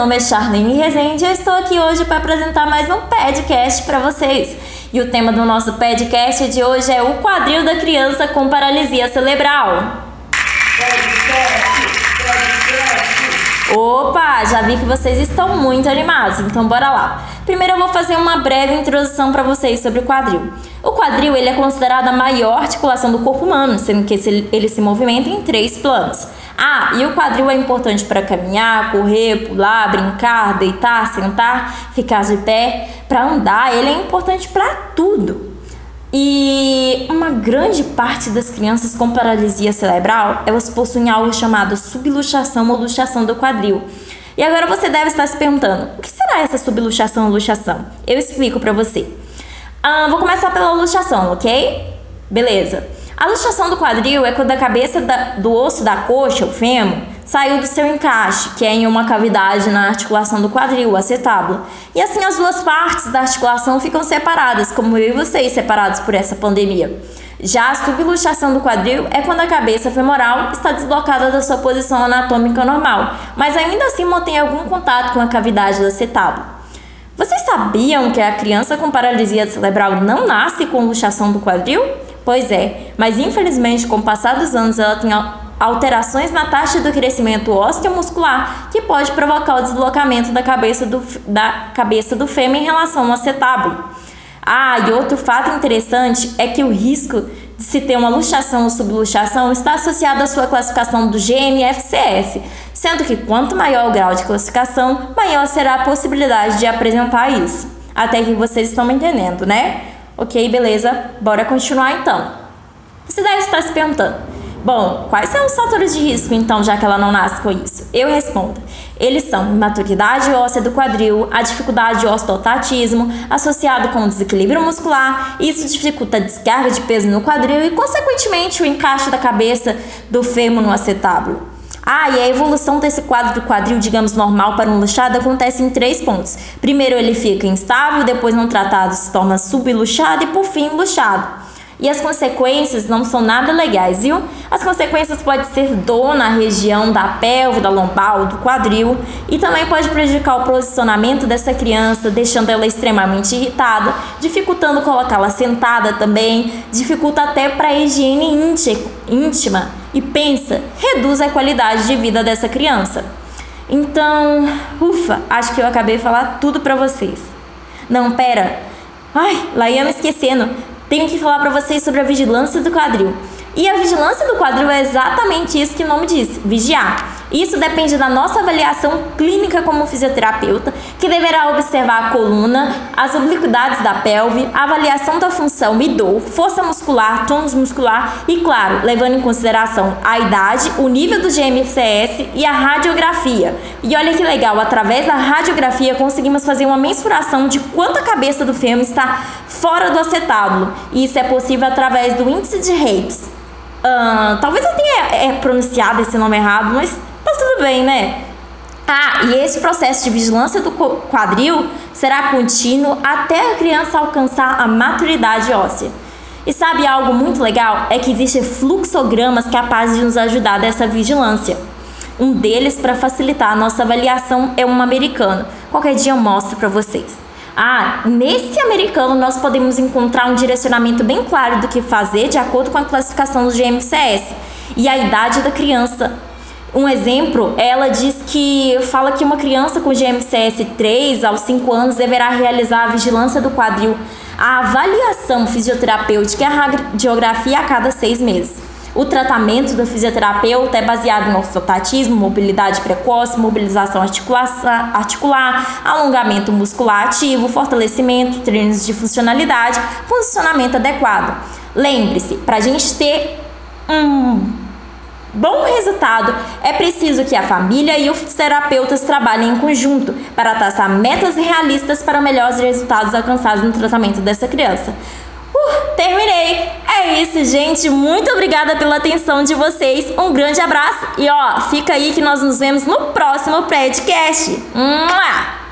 nome é Charlene Rezende e eu estou aqui hoje para apresentar mais um podcast para vocês. E o tema do nosso podcast de hoje é o quadril da criança com paralisia cerebral. Opa, já vi que vocês estão muito animados, então bora lá. Primeiro eu vou fazer uma breve introdução para vocês sobre o quadril. O quadril ele é considerado a maior articulação do corpo humano, sendo que ele se movimenta em três planos. Ah, e o quadril é importante para caminhar, correr, pular, brincar, deitar, sentar, ficar de pé, para andar, ele é importante para tudo. E uma grande parte das crianças com paralisia cerebral, elas possuem algo chamado subluxação ou luxação do quadril. E agora você deve estar se perguntando, o que será essa subluxação ou luxação? Eu explico para você. Ah, vou começar pela luxação, ok? Beleza. A luxação do quadril é quando a cabeça da, do osso da coxa, o fêmur, saiu do seu encaixe, que é em uma cavidade na articulação do quadril, o acetábulo. E assim as duas partes da articulação ficam separadas, como eu e vocês separados por essa pandemia. Já a subluxação do quadril é quando a cabeça femoral está deslocada da sua posição anatômica normal, mas ainda assim mantém algum contato com a cavidade do acetábulo. Vocês sabiam que a criança com paralisia cerebral não nasce com luxação do quadril? Pois é, mas infelizmente com o passar dos anos ela tem alterações na taxa do crescimento osteomuscular que pode provocar o deslocamento da cabeça do, da cabeça do fêmur em relação ao acetábulo. Ah, e outro fato interessante é que o risco de se ter uma luxação ou subluxação está associado à sua classificação do GMFCS, sendo que quanto maior o grau de classificação, maior será a possibilidade de apresentar isso. Até que vocês estão me entendendo, né? Ok, beleza? Bora continuar então. Você deve estar se perguntando, Bom, quais são os fatores de risco, então, já que ela não nasce com isso? Eu respondo. Eles são imaturidade óssea do quadril, a dificuldade de osteotatismo, associado com desequilíbrio muscular, isso dificulta a descarga de peso no quadril e, consequentemente, o encaixe da cabeça do fêmur no acetábulo. Ah, e a evolução desse quadro do quadril, digamos, normal para um luxado acontece em três pontos. Primeiro ele fica instável, depois não tratado se torna subluxado e por fim luxado. E as consequências não são nada legais, viu? As consequências podem ser dor na região da pelve, da lombar do quadril e também pode prejudicar o posicionamento dessa criança, deixando ela extremamente irritada, dificultando colocá-la sentada também, dificulta até para a higiene íntima e pensa, reduz a qualidade de vida dessa criança. Então, ufa, acho que eu acabei de falar tudo para vocês. Não, pera. Ai, lá ia me esquecendo tenho que falar para vocês sobre a vigilância do quadril. E a vigilância do quadril é exatamente isso que o nome diz: vigiar. Isso depende da nossa avaliação clínica como fisioterapeuta, que deverá observar a coluna, as obliquidades da pelve, a avaliação da função e dor, força muscular, tônus muscular e, claro, levando em consideração a idade, o nível do GMCS e a radiografia. E olha que legal, através da radiografia conseguimos fazer uma mensuração de quanto a cabeça do fêmur está fora do acetábulo. E isso é possível através do índice de Hapes. Uh, talvez eu tenha é, pronunciado esse nome errado, mas tá tudo bem, né? Ah, e esse processo de vigilância do quadril será contínuo até a criança alcançar a maturidade óssea. E sabe algo muito legal? É que existem fluxogramas capazes de nos ajudar dessa vigilância. Um deles, para facilitar a nossa avaliação, é um americano. Qualquer dia eu mostro para vocês. Ah, nesse americano nós podemos encontrar um direcionamento bem claro do que fazer de acordo com a classificação do GMCS e a idade da criança. Um exemplo, ela diz que fala que uma criança com GMCS 3 aos 5 anos deverá realizar a vigilância do quadril, a avaliação fisioterapêutica e a radiografia a cada seis meses. O tratamento do fisioterapeuta é baseado no ortotatismo, mobilidade precoce, mobilização articular, alongamento muscular ativo, fortalecimento, treinos de funcionalidade, funcionamento adequado. Lembre-se, para a gente ter um bom resultado, é preciso que a família e os terapeutas trabalhem em conjunto para traçar metas realistas para melhores resultados alcançados no tratamento dessa criança. Uh, terminei! Isso, gente. Muito obrigada pela atenção de vocês. Um grande abraço e ó, fica aí que nós nos vemos no próximo podcast.